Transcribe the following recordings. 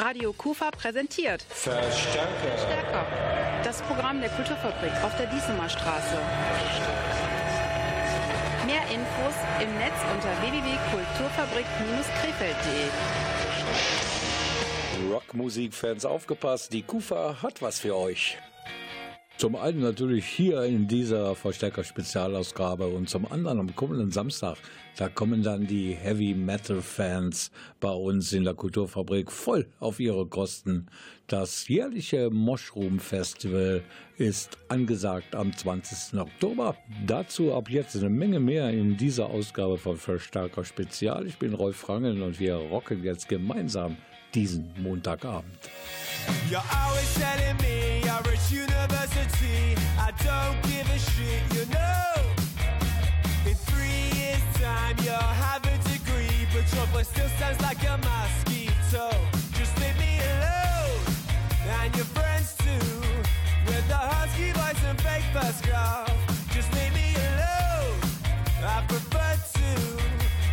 Radio Kufa präsentiert Verstärker. Stärker. Das Programm der Kulturfabrik auf der Diesemer Straße. Mehr Infos im Netz unter www.kulturfabrik-krefeld.de. Rockmusikfans aufgepasst, die Kufa hat was für euch. Zum einen natürlich hier in dieser Verstärker-Spezialausgabe und zum anderen am kommenden Samstag, da kommen dann die Heavy Metal-Fans bei uns in der Kulturfabrik voll auf ihre Kosten. Das jährliche Mushroom Festival ist angesagt am 20. Oktober. Dazu ab jetzt eine Menge mehr in dieser Ausgabe von Verstärker Spezial. Ich bin Rolf Frangeln und wir rocken jetzt gemeinsam diesen Montagabend. You're always telling me you're university. I don't give a shit, you know. In three years' time, you'll have a degree, but your voice still sounds like a mosquito. Just leave me alone, and your friends too, with the husky voice and fake photograph. Just leave me alone. I prefer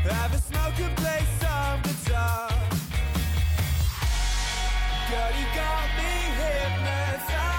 to have a smoke and play some guitar. Girl, you got me hypnotized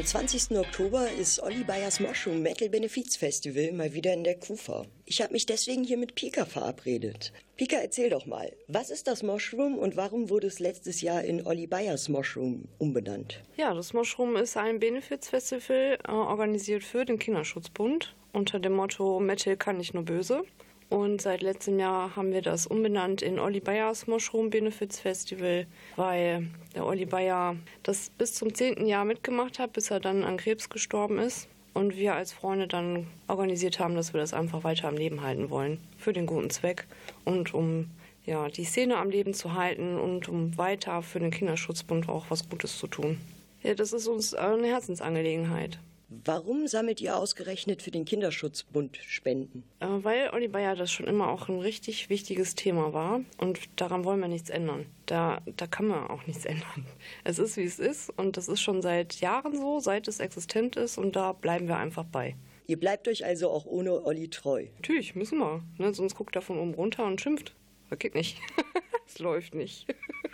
Am 20. Oktober ist Olli Bayers Mushroom Metal Benefiz Festival mal wieder in der Kufa. Ich habe mich deswegen hier mit Pika verabredet. Pika, erzähl doch mal, was ist das Mushroom und warum wurde es letztes Jahr in Olli Bayers Mushroom umbenannt? Ja, das Mushroom ist ein Benefizfestival, äh, organisiert für den Kinderschutzbund unter dem Motto Metal kann nicht nur böse. Und seit letztem Jahr haben wir das umbenannt in Olli Bayers Mushroom Benefits Festival, weil der Olli Bayer das bis zum 10. Jahr mitgemacht hat, bis er dann an Krebs gestorben ist. Und wir als Freunde dann organisiert haben, dass wir das einfach weiter am Leben halten wollen. Für den guten Zweck und um ja, die Szene am Leben zu halten und um weiter für den Kinderschutzbund auch was Gutes zu tun. Ja, das ist uns eine Herzensangelegenheit. Warum sammelt ihr ausgerechnet für den Kinderschutzbund Spenden? Äh, weil Olli Bayer das schon immer auch ein richtig wichtiges Thema war und daran wollen wir nichts ändern. Da, da kann man auch nichts ändern. Es ist, wie es ist und das ist schon seit Jahren so, seit es existent ist und da bleiben wir einfach bei. Ihr bleibt euch also auch ohne Olli treu. Natürlich, müssen wir. Ne? Sonst guckt er von oben runter und schimpft. Das geht nicht. Es läuft nicht.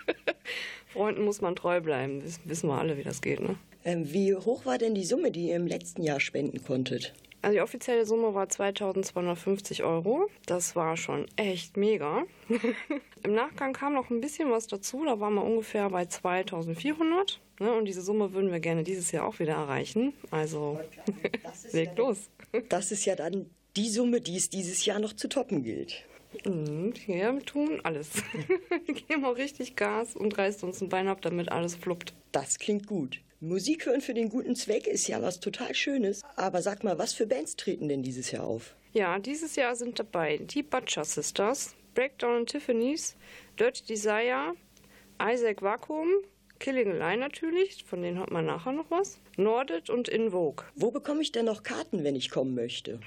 Freunden muss man treu bleiben. Das wissen wir alle, wie das geht. Ne? Ähm, wie hoch war denn die Summe, die ihr im letzten Jahr spenden konntet? Also die offizielle Summe war 2250 Euro. Das war schon echt mega. Im Nachgang kam noch ein bisschen was dazu. Da waren wir ungefähr bei 2400. Ne? Und diese Summe würden wir gerne dieses Jahr auch wieder erreichen. Also legt los. Das ist ja dann die Summe, die es dieses Jahr noch zu toppen gilt. Ja, wir tun alles. wir geben auch richtig Gas und reißt uns ein Bein ab, damit alles fluppt. Das klingt gut. Musik hören für den guten Zweck ist ja was total Schönes. Aber sag mal, was für Bands treten denn dieses Jahr auf? Ja, dieses Jahr sind dabei die Butcher Sisters, Breakdown and Tiffany's, Dirty Desire, Isaac Vacuum, Killing a Lie natürlich, von denen hört man nachher noch was, Norded und In Vogue. Wo bekomme ich denn noch Karten, wenn ich kommen möchte?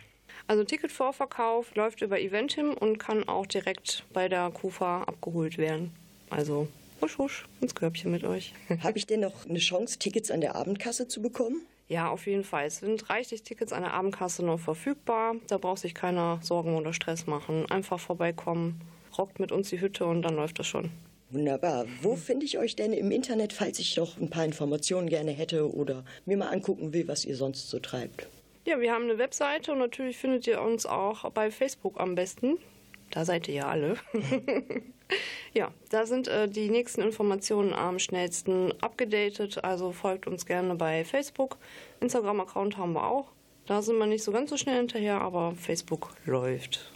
Also Ticketvorverkauf läuft über Eventim und kann auch direkt bei der KUFA abgeholt werden. Also husch husch ins Körbchen mit euch. Habe ich denn noch eine Chance, Tickets an der Abendkasse zu bekommen? Ja, auf jeden Fall. Es sind reichlich Tickets an der Abendkasse noch verfügbar. Da braucht sich keiner Sorgen oder Stress machen. Einfach vorbeikommen, rockt mit uns die Hütte und dann läuft das schon. Wunderbar. Wo finde ich euch denn im Internet, falls ich noch ein paar Informationen gerne hätte oder mir mal angucken will, was ihr sonst so treibt? Ja, wir haben eine Webseite und natürlich findet ihr uns auch bei Facebook am besten. Da seid ihr ja alle. ja, da sind äh, die nächsten Informationen am schnellsten abgedatet. Also folgt uns gerne bei Facebook. Instagram-Account haben wir auch. Da sind wir nicht so ganz so schnell hinterher, aber Facebook läuft.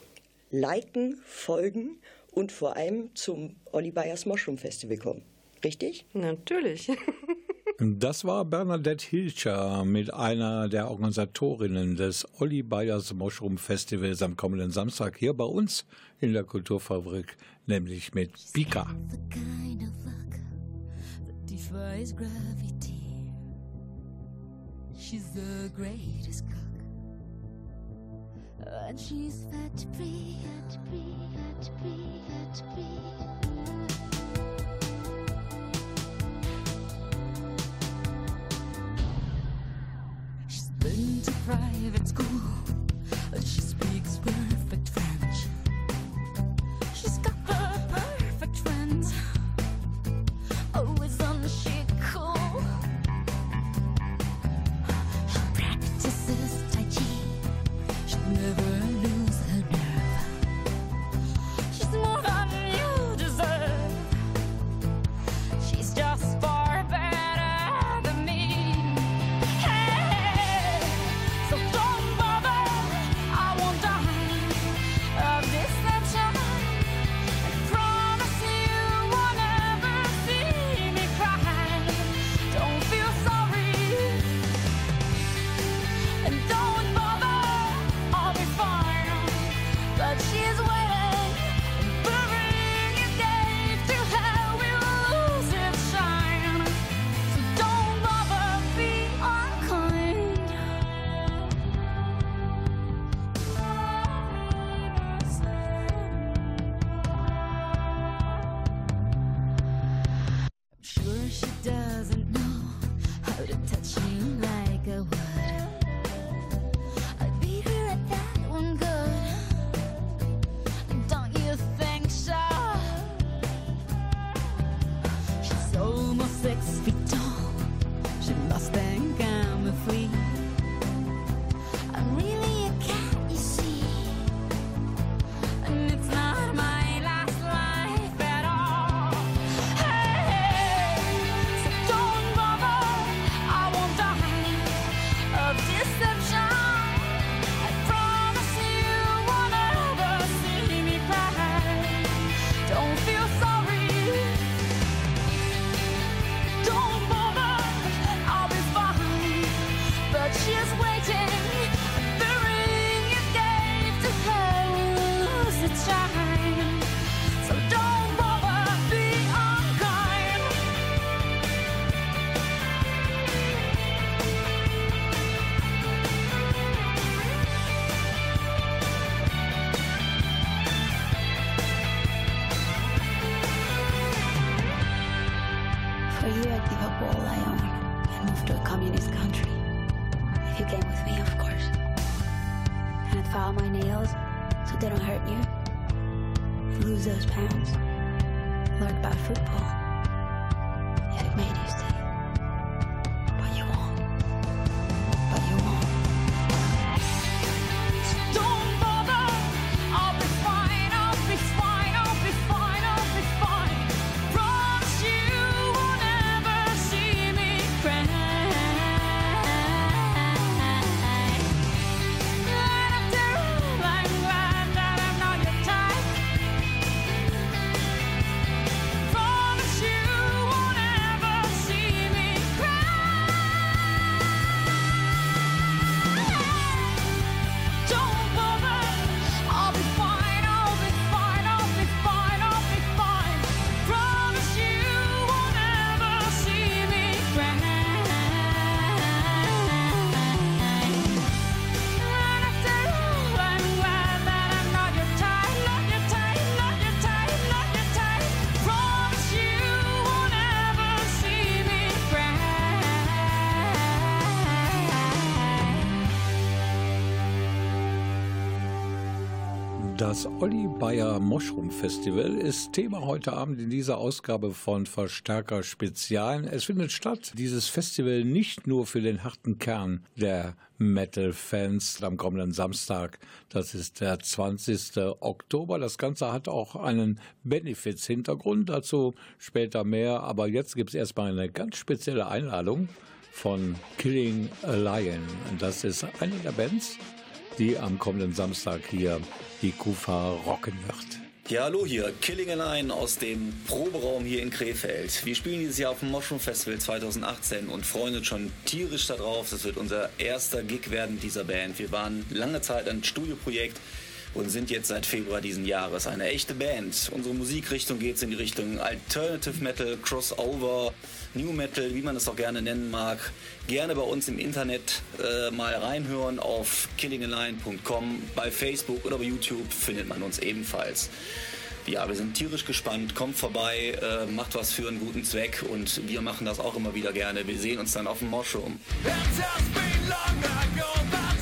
Liken, folgen und vor allem zum Olli Bayers Mushroom Festival kommen. Richtig? Natürlich. Das war Bernadette Hilscher mit einer der Organisatorinnen des Olli Bayers Mushroom Festivals am kommenden Samstag hier bei uns in der Kulturfabrik, nämlich mit Pika. She's the greatest cook. And fat free, fat fat free, fat. Private school. Think Das Olli Bayer Mushroom Festival ist Thema heute Abend in dieser Ausgabe von Verstärker Spezial. Es findet statt, dieses Festival nicht nur für den harten Kern der Metal-Fans am kommenden Samstag. Das ist der 20. Oktober. Das Ganze hat auch einen Benefits-Hintergrund, dazu später mehr. Aber jetzt gibt es erstmal eine ganz spezielle Einladung von Killing a Lion. Das ist eine der Bands, die am kommenden Samstag hier die Kufa rocken wird. Ja, hallo hier, Killing Line aus dem Proberaum hier in Krefeld. Wir spielen dieses Jahr auf dem Mushroom Festival 2018 und freuen uns schon tierisch darauf. Das wird unser erster Gig werden dieser Band. Wir waren lange Zeit ein Studioprojekt und sind jetzt seit Februar diesen Jahres eine echte Band. Unsere Musikrichtung geht in die Richtung Alternative Metal, Crossover, New Metal, wie man es auch gerne nennen mag. Gerne bei uns im Internet äh, mal reinhören auf killingaline.com. Bei Facebook oder bei YouTube findet man uns ebenfalls. Ja, wir sind tierisch gespannt. Kommt vorbei, äh, macht was für einen guten Zweck und wir machen das auch immer wieder gerne. Wir sehen uns dann auf dem Mushroom. It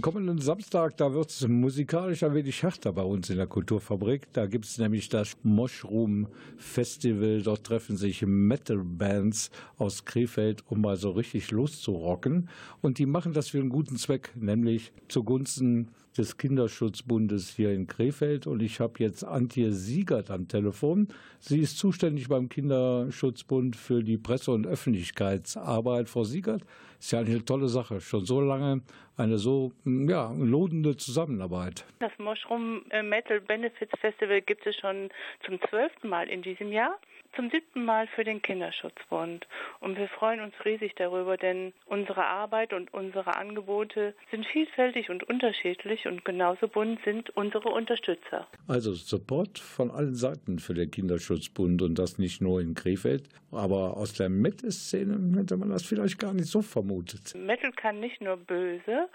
Am kommenden Samstag, da wird es musikalisch ein wenig härter bei uns in der Kulturfabrik. Da gibt es nämlich das Moshroom Festival. Dort treffen sich Metal-Bands aus Krefeld, um mal so richtig loszurocken. Und die machen das für einen guten Zweck, nämlich zugunsten des Kinderschutzbundes hier in Krefeld. Und ich habe jetzt Antje Siegert am Telefon. Sie ist zuständig beim Kinderschutzbund für die Presse- und Öffentlichkeitsarbeit. Frau Siegert, ist ja eine tolle Sache. Schon so lange eine so ja, lohnende Zusammenarbeit. Das Mushroom Metal Benefits Festival gibt es schon zum zwölften Mal in diesem Jahr zum siebten Mal für den Kinderschutzbund. Und wir freuen uns riesig darüber, denn unsere Arbeit und unsere Angebote sind vielfältig und unterschiedlich und genauso bunt sind unsere Unterstützer. Also Support von allen Seiten für den Kinderschutzbund und das nicht nur in Krefeld, aber aus der Metal-Szene hätte man das vielleicht gar nicht so vermutet. Metal kann nicht nur böse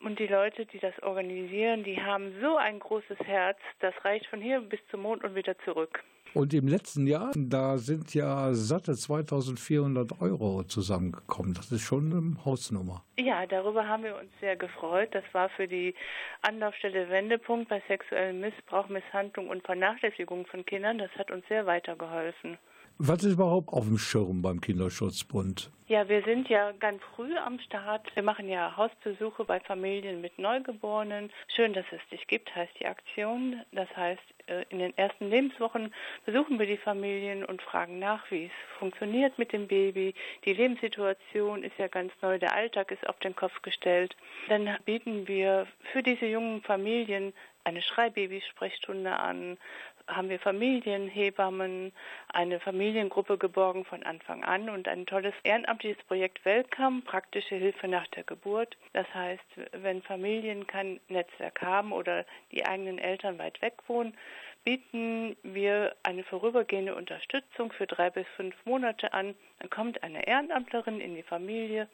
und die Leute, die das organisieren, die haben so ein großes Herz, das reicht von hier bis zum Mond und wieder zurück. Und im letzten Jahr, da sind ja satte 2400 Euro zusammengekommen. Das ist schon eine Hausnummer. Ja, darüber haben wir uns sehr gefreut. Das war für die Anlaufstelle Wendepunkt bei sexuellem Missbrauch, Misshandlung und Vernachlässigung von Kindern. Das hat uns sehr weitergeholfen. Was ist überhaupt auf dem Schirm beim Kinderschutzbund? Ja, wir sind ja ganz früh am Start. Wir machen ja Hausbesuche bei Familien mit Neugeborenen. Schön, dass es dich gibt, heißt die Aktion. Das heißt, äh, in den ersten Lebenswochen besuchen wir die Familien und fragen nach, wie es funktioniert mit dem Baby. Die Lebenssituation ist ja ganz neu, der Alltag ist auf den Kopf gestellt. Dann bieten wir für diese jungen Familien eine Schreibabysprechstunde an, haben wir Familienhebammen, eine Familiengruppe geborgen von Anfang an und ein tolles ehrenamtliches Projekt Welcome, praktische Hilfe nach der Geburt. Das heißt, wenn Familien kein Netzwerk haben oder die eigenen Eltern weit weg wohnen, bieten wir eine vorübergehende Unterstützung für drei bis fünf Monate an. Dann kommt eine Ehrenamtlerin in die Familie,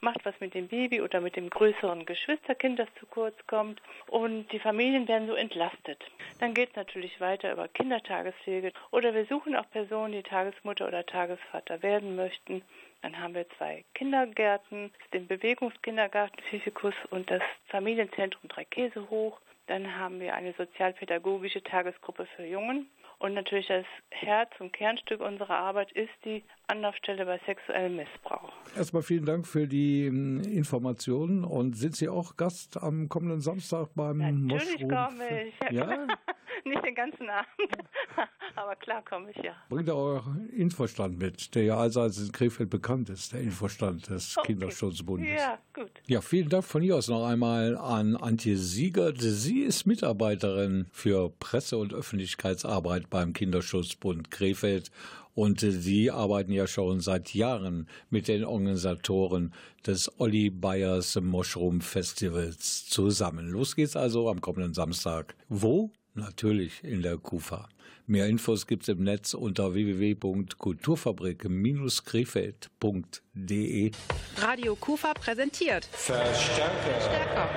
macht was mit dem Baby oder mit dem größeren Geschwisterkind, das zu kurz kommt. Und die Familien werden so entlastet. Dann geht es natürlich weiter über Kindertagespflege oder wir suchen auch Personen, die Tagesmutter oder Tagesvater werden möchten. Dann haben wir zwei Kindergärten, den Bewegungskindergarten Physikus und das Familienzentrum Dreikäse hoch. Dann haben wir eine sozialpädagogische Tagesgruppe für Jungen. Und natürlich das Herz und Kernstück unserer Arbeit ist die Anlaufstelle bei sexuellem Missbrauch. Erstmal vielen Dank für die ähm, Informationen. Und sind Sie auch Gast am kommenden Samstag beim Natürlich Mushroom? komme ich. Ja? Nicht den ganzen Abend, aber klar komme ich ja. Bringt ihr euer Infostand mit, der ja allseits in Krefeld bekannt ist, der Infostand des Okay. Kinderschutzbundes. Ja, gut. Ja, vielen Dank von hier aus noch einmal an Antje Siegert. Sie ist Mitarbeiterin für Presse- und Öffentlichkeitsarbeit beim Kinderschutzbund Krefeld. Und Sie arbeiten ja schon seit Jahren mit den Organisatoren des Olli Bayers Mushroom Festivals zusammen. Los geht's also am kommenden Samstag. Wo? Natürlich in der KUFA. Mehr Infos gibt's im Netz unter www.kulturfabrik-krefeld.de. Radio Kufa präsentiert Verstärker.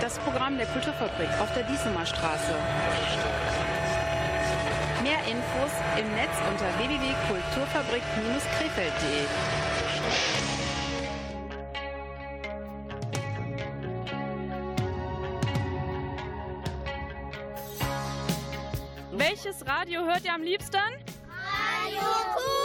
Das Programm der Kulturfabrik auf der Diesemer Straße. Infos im Netz unter www.kulturfabrik-krefeld.de. Welches Radio hört ihr am liebsten? Radio Kufa!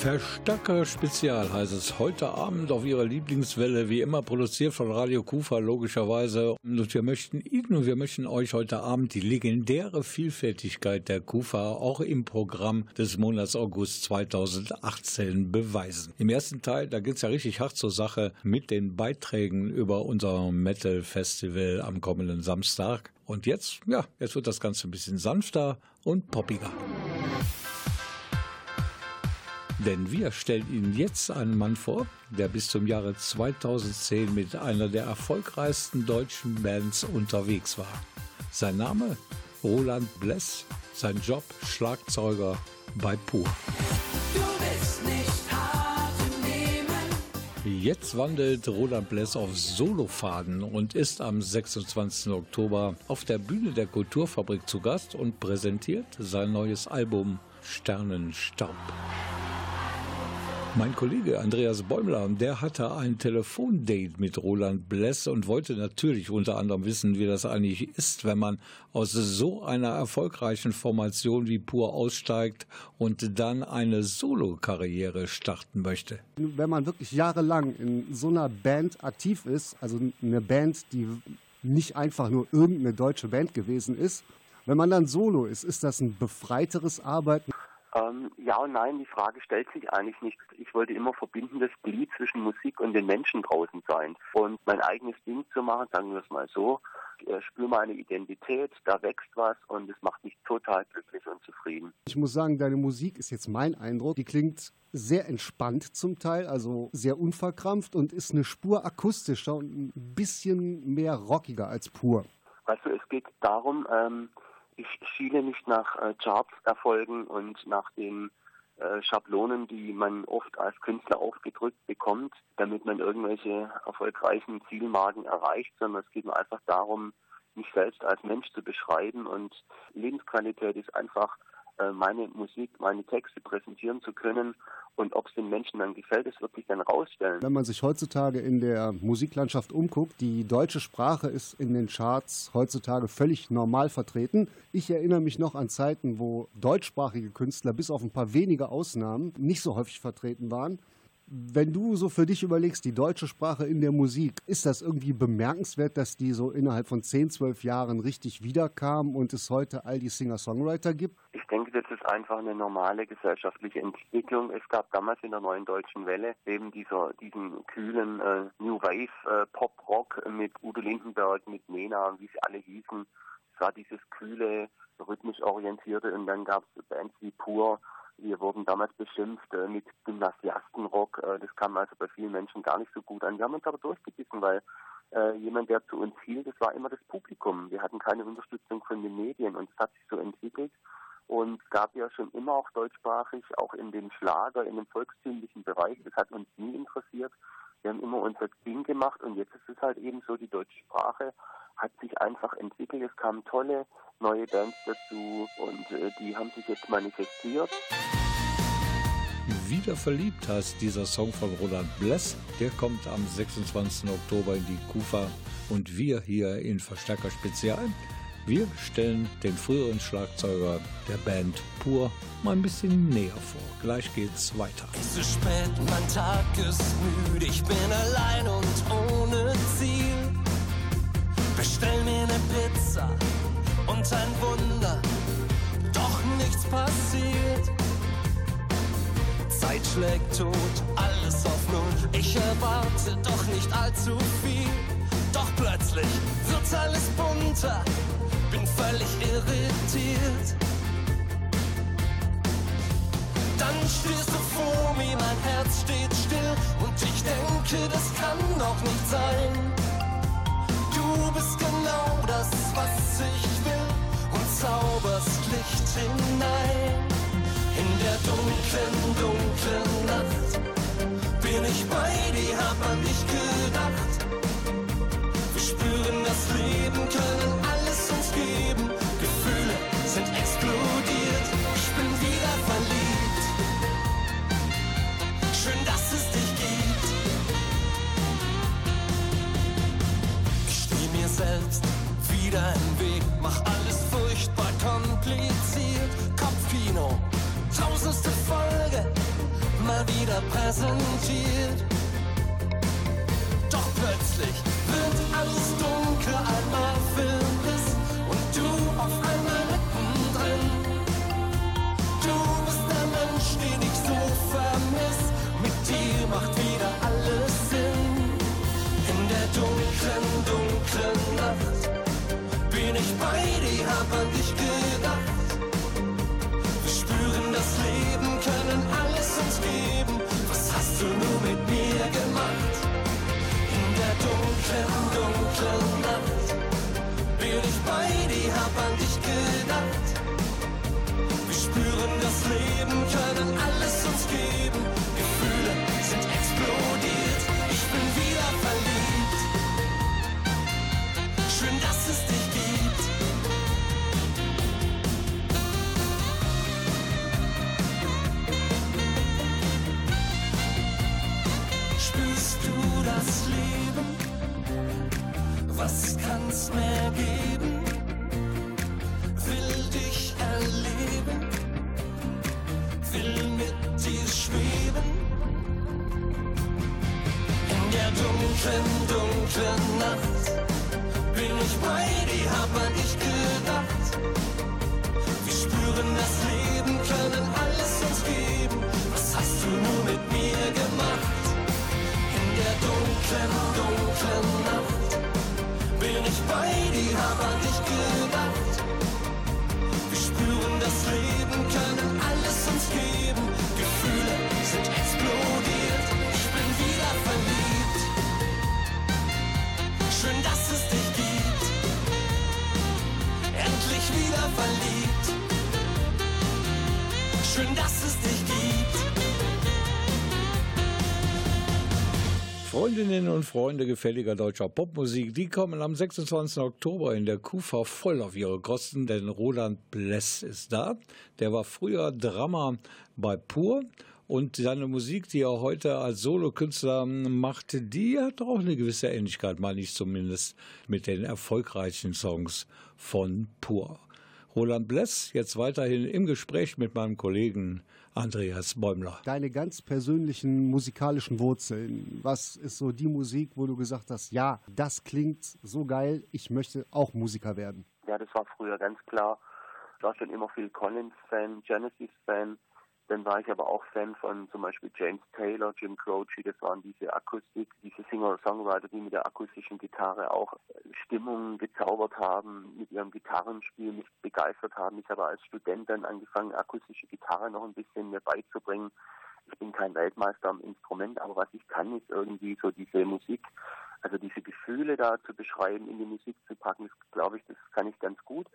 Verstärker Spezial heißt es heute Abend auf Ihrer Lieblingswelle, wie immer produziert von Radio Kufa, logischerweise. Und wir möchten Ihnen und wir möchten euch heute Abend die legendäre Vielfältigkeit der Kufa auch im Programm des Monats August 2018 beweisen. Im ersten Teil, da geht es ja richtig hart zur Sache mit den Beiträgen über unser Metal Festival am kommenden Samstag. Und jetzt, ja, jetzt wird das Ganze ein bisschen sanfter und poppiger. Denn wir stellen Ihnen jetzt einen Mann vor, der bis zum Jahre 2010 mit einer der erfolgreichsten deutschen Bands unterwegs war. Sein Name Roland Bless, sein Job Schlagzeuger bei Pur. Du bist nicht hart Nehmen. Jetzt wandelt Roland Bless auf Solofaden und ist am 26. Oktober auf der Bühne der Kulturfabrik zu Gast und präsentiert sein neues Album Sternenstaub. Mein Kollege Andreas Bäumler, der hatte ein Telefondate mit Roland Bless und wollte natürlich unter anderem wissen, wie das eigentlich ist, wenn man aus so einer erfolgreichen Formation wie Pur aussteigt und dann eine Solo-Karriere starten möchte. Wenn man wirklich jahrelang in so einer Band aktiv ist, also eine Band, die nicht einfach nur irgendeine deutsche Band gewesen ist, wenn man dann solo ist, ist das ein befreiteres Arbeiten? Ähm, ja und nein, die Frage stellt sich eigentlich nicht. Ich wollte immer verbindendes Glied zwischen Musik und den Menschen draußen sein und mein eigenes Ding zu machen, sagen wir es mal so. Ich äh, spüre meine Identität, da wächst was und es macht mich total glücklich und zufrieden. Ich muss sagen, deine Musik ist jetzt mein Eindruck. Die klingt sehr entspannt zum Teil, also sehr unverkrampft und ist eine Spur akustischer und ein bisschen mehr rockiger als pur. Also es geht darum, ähm, ich schiele nicht nach äh, Charts-Erfolgen und nach den äh, Schablonen, die man oft als Künstler aufgedrückt bekommt, damit man irgendwelche erfolgreichen Zielmarken erreicht, sondern es geht mir einfach darum, mich selbst als Mensch zu beschreiben und Lebensqualität ist einfach meine Musik, meine Texte präsentieren zu können und ob es den Menschen dann gefällt, das wird sich dann rausstellen. Wenn man sich heutzutage in der Musiklandschaft umguckt, die deutsche Sprache ist in den Charts heutzutage völlig normal vertreten. Ich erinnere mich noch an Zeiten, wo deutschsprachige Künstler bis auf ein paar wenige Ausnahmen nicht so häufig vertreten waren. Wenn du so für dich überlegst, die deutsche Sprache in der Musik, ist das irgendwie bemerkenswert, dass die so innerhalb von 10, 12 Jahren richtig wiederkam und es heute all die Singer-Songwriter gibt? Ich denke, das ist einfach eine normale gesellschaftliche Entwicklung. Es gab damals in der neuen deutschen Welle eben dieser, diesen kühlen äh, New Wave äh, Pop-Rock mit Udo Lindenberg, mit Nena, wie sie alle hießen. Es war dieses kühle, rhythmisch orientierte und dann gab es Bands wie Pur, wir wurden damals beschimpft äh, mit Gymnasiastenrock. Äh, das kam also bei vielen Menschen gar nicht so gut an. Wir haben uns aber durchgebissen, weil äh, jemand, der zu uns hielt, das war immer das Publikum. Wir hatten keine Unterstützung von den Medien und es hat sich so entwickelt. Und es gab ja schon immer auch deutschsprachig, auch in dem Schlager, in dem volkstümlichen Bereich. Das hat uns nie interessiert. Wir haben immer unser Ding gemacht und jetzt ist es halt eben so, die deutsche Sprache hat sich einfach entwickelt. Es kamen tolle neue Bands dazu und äh, die haben sich jetzt manifestiert. Wieder verliebt heißt dieser Song von Roland Bless. Der kommt am 26. Oktober in die Kufa und wir hier in Verstärker Spezial. Wir stellen den früheren Schlagzeuger der Band Pur mal ein bisschen näher vor. Gleich geht's weiter. Es ist spät, mein Tag ist müde, ich bin allein und ohne Ziel. Bestell mir eine Pizza und ein Wunder, doch nichts passiert. Zeit schlägt tot, alles auf Null. Ich erwarte doch nicht allzu viel. Doch plötzlich wird alles bunter, bin völlig irritiert. Dann stehst du vor mir, mein Herz steht still und ich denke, das kann doch nicht sein. Du bist genau das, was ich will und zauberst Licht hinein. In der dunklen, dunklen Nacht bin ich bei dir, hab an dich gedacht. Wir spüren das Leben, können uns geben. Gefühle sind explodiert, ich bin wieder verliebt. Schön, dass es dich gibt. Ich steh mir selbst wieder im Weg, mach alles furchtbar kompliziert. Kopfkino, tausendste Folge immer wieder präsentiert. Dunklen, dunklen Nacht bin ich bei dir, hab an dich gedacht. Wir spüren das Leben, können alles uns geben. Gefühle sind explodiert, ich bin wieder verliebt. Schön, dass es dich gibt. Endlich wieder verliebt. Schön, dass es dich gibt. Freundinnen und Freunde gefälliger deutscher Popmusik, die kommen am 26. Oktober in der Kufa voll auf ihre Kosten, denn Roland Bless ist da. Der war früher Drummer bei Pur und seine Musik, die er heute als Solokünstler macht, die hat auch eine gewisse Ähnlichkeit, meine ich zumindest, mit den erfolgreichen Songs von Pur. Roland Bless jetzt weiterhin im Gespräch mit meinem Kollegen Andreas Bäumler. Deine ganz persönlichen musikalischen Wurzeln. Was ist so die Musik, wo du gesagt hast, ja, das klingt so geil, ich möchte auch Musiker werden? Ja, das war früher ganz klar. Ich war schon immer viel Collins-Fan, Genesis-Fan. Dann war ich aber auch Fan von zum Beispiel James Taylor, Jim Croce. Das waren diese Akustik, diese Singer-Songwriter, die mit der akustischen Gitarre auch Stimmungen gezaubert haben, mit ihrem Gitarrenspiel mich begeistert haben. Ich habe als Student dann angefangen, akustische Gitarre noch ein bisschen mir beizubringen. Ich bin kein Weltmeister am Instrument, aber was ich kann, ist irgendwie so diese Musik, also diese Gefühle da zu beschreiben, in die Musik zu packen, das glaube ich, das kann ich ganz gut.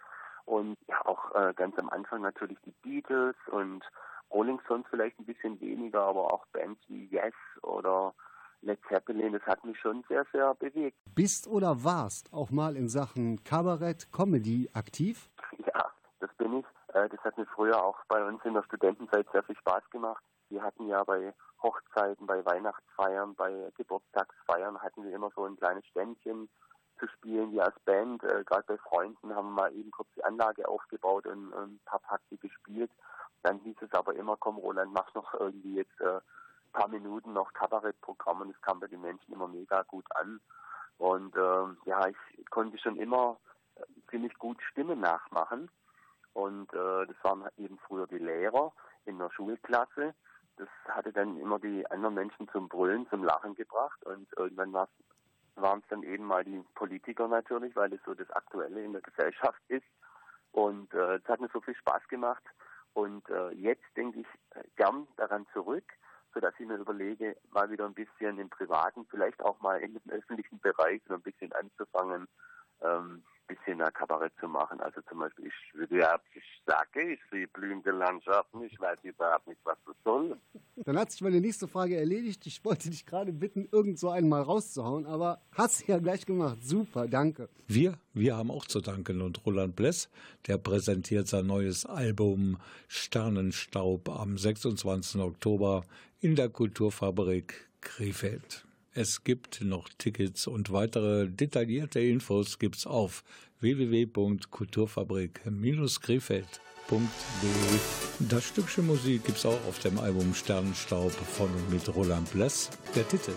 Und ja, auch äh, ganz am Anfang natürlich die Beatles und Rolling Stones vielleicht ein bisschen weniger, aber auch Bands wie Yes oder Led Zeppelin, das hat mich schon sehr, sehr bewegt. Bist oder warst auch mal in Sachen Kabarett, Comedy aktiv? Ja, das bin ich. Äh, Das hat mir früher auch bei uns in der Studentenzeit sehr viel Spaß gemacht. Wir hatten ja bei Hochzeiten, bei Weihnachtsfeiern, bei Geburtstagsfeiern hatten wir immer so ein kleines Ständchen zu spielen. Wir als Band, äh, gerade bei Freunden, haben mal eben kurz die Anlage aufgebaut und ein paar Takte gespielt. Dann hieß es aber immer, komm Roland, mach noch irgendwie jetzt äh, paar Minuten noch Kabarettprogramm und es kam bei den Menschen immer mega gut an. Und ähm, ja, ich konnte schon immer äh, ziemlich gut Stimmen nachmachen. Und äh, das waren eben früher die Lehrer in der Schulklasse. Das hatte dann immer die anderen Menschen zum Brüllen, zum Lachen gebracht. Und irgendwann waren es dann eben mal die Politiker natürlich, weil es so das Aktuelle in der Gesellschaft ist. Und äh, es hat mir so viel Spaß gemacht. Und äh, jetzt denke ich äh, gern daran zurück, sodass ich mir überlege, mal wieder ein bisschen im Privaten, vielleicht auch mal in dem öffentlichen Bereich so ein bisschen anzufangen, ähm, bisschen ein Kabarett zu machen. Also zum Beispiel, ich würde ja, ich sage, ich sehe blühende Landschaften, ich weiß überhaupt nicht, was das soll. Dann hat sich meine nächste Frage erledigt. Ich wollte dich gerade bitten, irgend so einen mal rauszuhauen, aber hast ja gleich gemacht. Super, danke. Wir, wir haben auch zu danken und Roland Bless, der präsentiert sein neues Album Sternenstaub am 26. Oktober in der Kulturfabrik Krefeld. Es gibt noch Tickets und weitere detaillierte Infos gibt's auf www.kulturfabrik-krefeld.de. Das Stückchen Musik gibt es auch auf dem Album Sternenstaub von und mit Roland Bless. Der Titel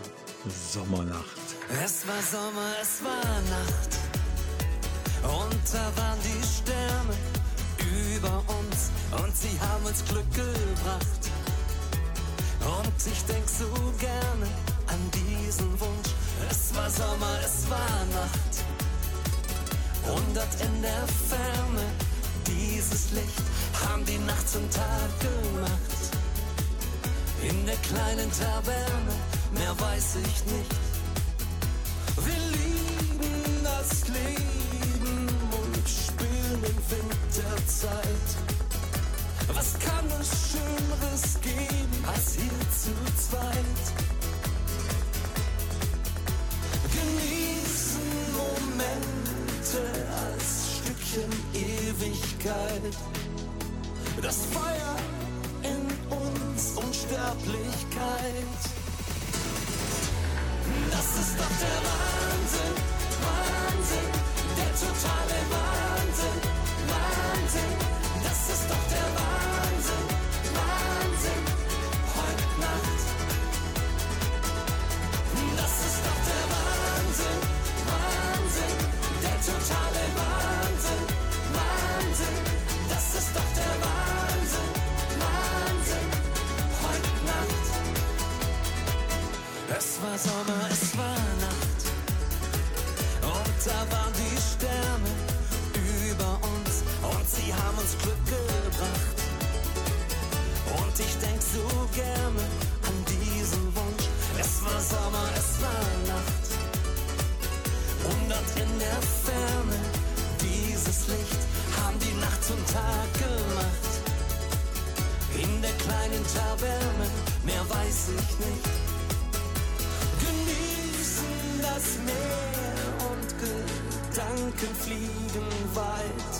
Sommernacht. Es war Sommer, es war Nacht. Und da waren die Sterne über uns und sie haben uns Glück gebracht. Und ich denk so gerne an diesen Wunsch. Es war Sommer, es war Nacht. Und dort in der Ferne, dieses Licht, haben die Nacht zum Tag gemacht. In der kleinen Taverne, mehr weiß ich nicht. Wir lieben das Leben und spielen in Winterzeit. Was kann es Schöneres geben als hier zu zweit? Ewigkeit. Das Feuer in uns Unsterblichkeit. Das ist doch der Wahnsinn, Wahnsinn, der totale Wahnsinn, Wahnsinn. Das ist doch der Wahnsinn, Wahnsinn, heute Nacht. Das ist doch der Wahnsinn, Wahnsinn, der totale Wahnsinn, Das ist doch der Wahnsinn, Wahnsinn, heute Nacht. Es war Sommer, es war Nacht. Und da waren die Sterne über uns und sie haben uns Glück gebracht. Und ich denk so gerne an diesen Wunsch. Es war Sommer, es war Nacht. Und in der Ferne, zum Tag gemacht. In der kleinen Taverne, mehr weiß ich nicht. Genießen das Meer und Gedanken fliegen weit.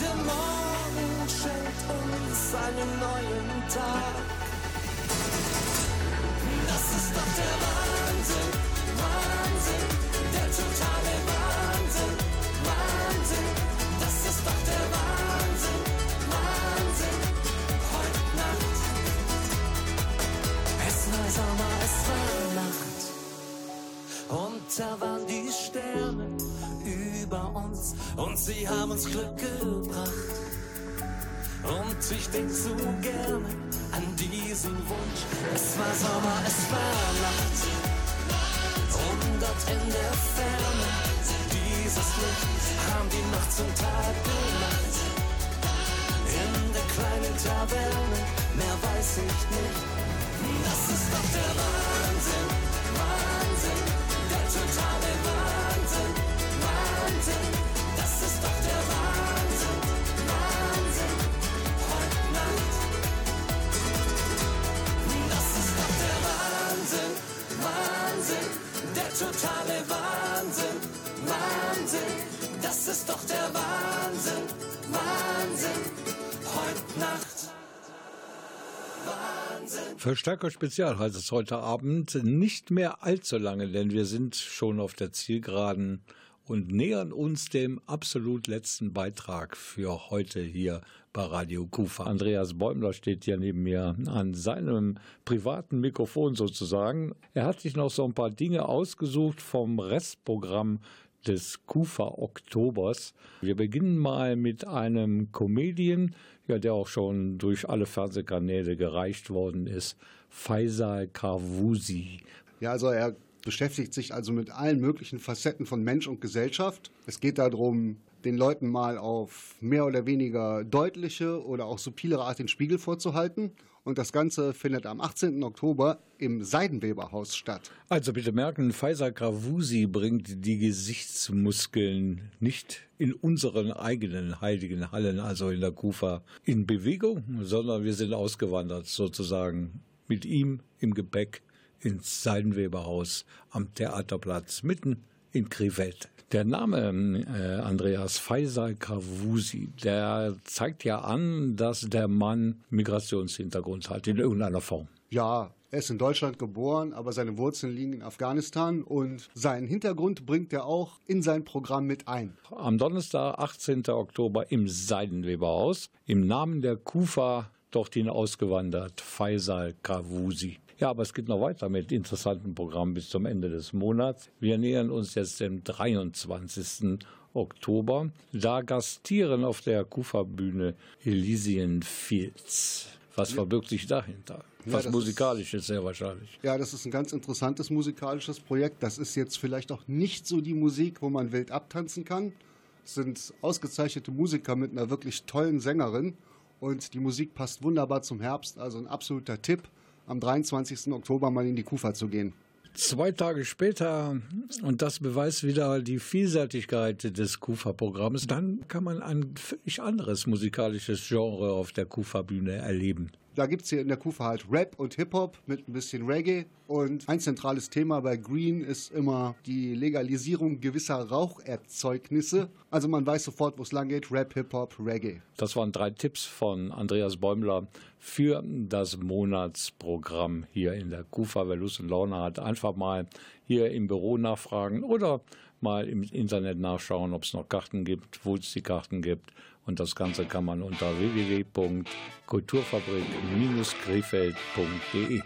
Der Morgen schenkt uns einen neuen Tag. Da waren die Sterne über uns und sie haben uns Glück gebracht. Und ich denk so gerne an diesen Wunsch. Es war Sommer, es war Nacht. Und dort in der Ferne, dieses Licht haben die Nacht zum Tag gemacht. In der kleinen Taverne, mehr weiß ich nicht. Das ist doch der Wahnsinn, Wahnsinn, Wahnsinn. Das ist doch der Wahnsinn, Wahnsinn, heute Nacht. Das ist doch der Wahnsinn, Wahnsinn, der totale Wahnsinn, Wahnsinn. Das ist doch der Wahnsinn, Wahnsinn, heute Nacht. Verstärker Spezial heißt es heute Abend. Nicht mehr allzu lange, denn wir sind schon auf der Zielgeraden und nähern uns dem absolut letzten Beitrag für heute hier bei Radio Kufa. Andreas Bäumler steht hier neben mir an seinem privaten Mikrofon sozusagen. Er hat sich noch so ein paar Dinge ausgesucht vom Restprogramm des Kufa Oktobers. Wir beginnen mal mit einem Comedian, ja, der auch schon durch alle Fernsehkanäle gereicht worden ist, Faisal Kavusi. Ja, also er beschäftigt sich also mit allen möglichen Facetten von Mensch und Gesellschaft. Es geht darum, den Leuten mal auf mehr oder weniger deutliche oder auch subtilere Art den Spiegel vorzuhalten. Und das Ganze findet am 18. Oktober im Seidenweberhaus statt. Also bitte merken, Faisal Kavusi bringt die Gesichtsmuskeln nicht in unseren eigenen heiligen Hallen, also in der Kufa, in Bewegung, sondern wir sind ausgewandert sozusagen mit ihm im Gepäck ins Seidenweberhaus am Theaterplatz mitten in Krefeld. Der Name äh, Andreas Faisal Kavusi, der zeigt ja an, dass der Mann Migrationshintergrund hat in irgendeiner Form. Ja, Er ist in Deutschland geboren, aber seine Wurzeln liegen in Afghanistan und seinen Hintergrund bringt er auch in sein Programm mit ein. Am Donnerstag, 18. Oktober im Seidenweberhaus. Im Namen der Kufa dorthin ausgewandert, Faisal Kavusi. Ja, aber es geht noch weiter mit interessanten Programmen bis zum Ende des Monats. Wir nähern uns jetzt dem 23. Oktober. Da gastieren auf der Kufa-Bühne Elysian Fields. Was verbirgt sich dahinter? Ja, Was das musikalisches sehr wahrscheinlich. Ja, das ist ein ganz interessantes musikalisches Projekt. Das ist jetzt vielleicht auch nicht so die Musik, wo man wild abtanzen kann. Es sind ausgezeichnete Musiker mit einer wirklich tollen Sängerin und die Musik passt wunderbar zum Herbst. Also ein absoluter Tipp, am 23. Oktober mal in die Kufa zu gehen. Zwei Tage später, und das beweist wieder die Vielseitigkeit des Kufa-Programms, dann kann man ein völlig anderes musikalisches Genre auf der Kufa-Bühne erleben. Da gibt es hier in der Kufa halt Rap und Hip-Hop mit ein bisschen Reggae. Und ein zentrales Thema bei Green ist immer die Legalisierung gewisser Raucherzeugnisse. Also man weiß sofort, wo es lang geht. Rap, Hip-Hop, Reggae. Das waren drei Tipps von Andreas Bäumler für das Monatsprogramm hier in der Kufa. Wer Lust und Laune hat, einfach mal hier im Büro nachfragen oder mal im Internet nachschauen, ob es noch Karten gibt, wo es die Karten gibt. Und das Ganze kann man unter www.kulturfabrik-krefeld.de.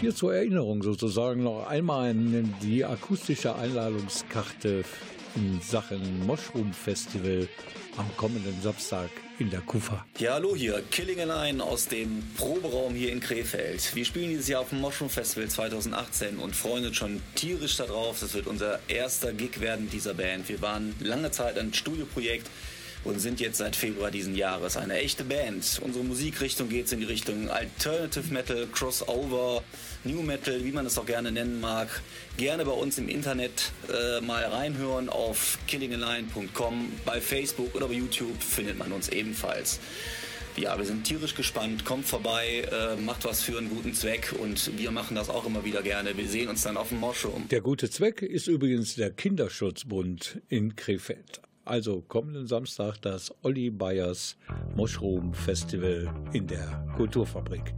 hier zur Erinnerung sozusagen noch einmal die akustische Einladungskarte in Sachen Mushroom Festival am kommenden Samstag in der Kufa. Ja, hallo hier, Killing Line aus dem Proberaum hier in Krefeld. Wir spielen dieses Jahr auf dem Mushroom Festival 2018 und freuen uns schon tierisch darauf. Das wird unser erster Gig werden dieser Band. Wir waren lange Zeit ein Studioprojekt und sind jetzt seit Februar diesen Jahres eine echte Band. Unsere Musikrichtung geht in die Richtung Alternative Metal, Crossover, New Metal, wie man es auch gerne nennen mag. Gerne bei uns im Internet äh, mal reinhören auf killingaline.com. Bei Facebook oder bei YouTube findet man uns ebenfalls. Ja, wir sind tierisch gespannt. Kommt vorbei, äh, macht was für einen guten Zweck und wir machen das auch immer wieder gerne. Wir sehen uns dann auf dem Moschum. Der gute Zweck ist übrigens der Kinderschutzbund in Krefeld. Also kommenden Samstag das Olli Bayers Mushroom Festival in der Kulturfabrik.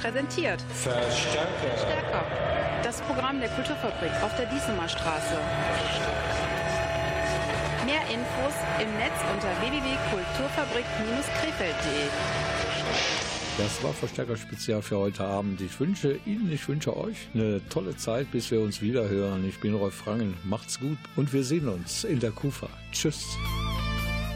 Präsentiert Verstärker. Stärker. Das Programm der Kulturfabrik auf der Diesemer Straße. Mehr Infos im Netz unter www.kulturfabrik-krefeld.de. Das war Verstärker Spezial für heute Abend. Ich wünsche Ihnen, ich wünsche euch eine tolle Zeit, bis wir uns wieder hören. Ich bin Rolf Frangen. Macht's gut und wir sehen uns in der Kufa. Tschüss.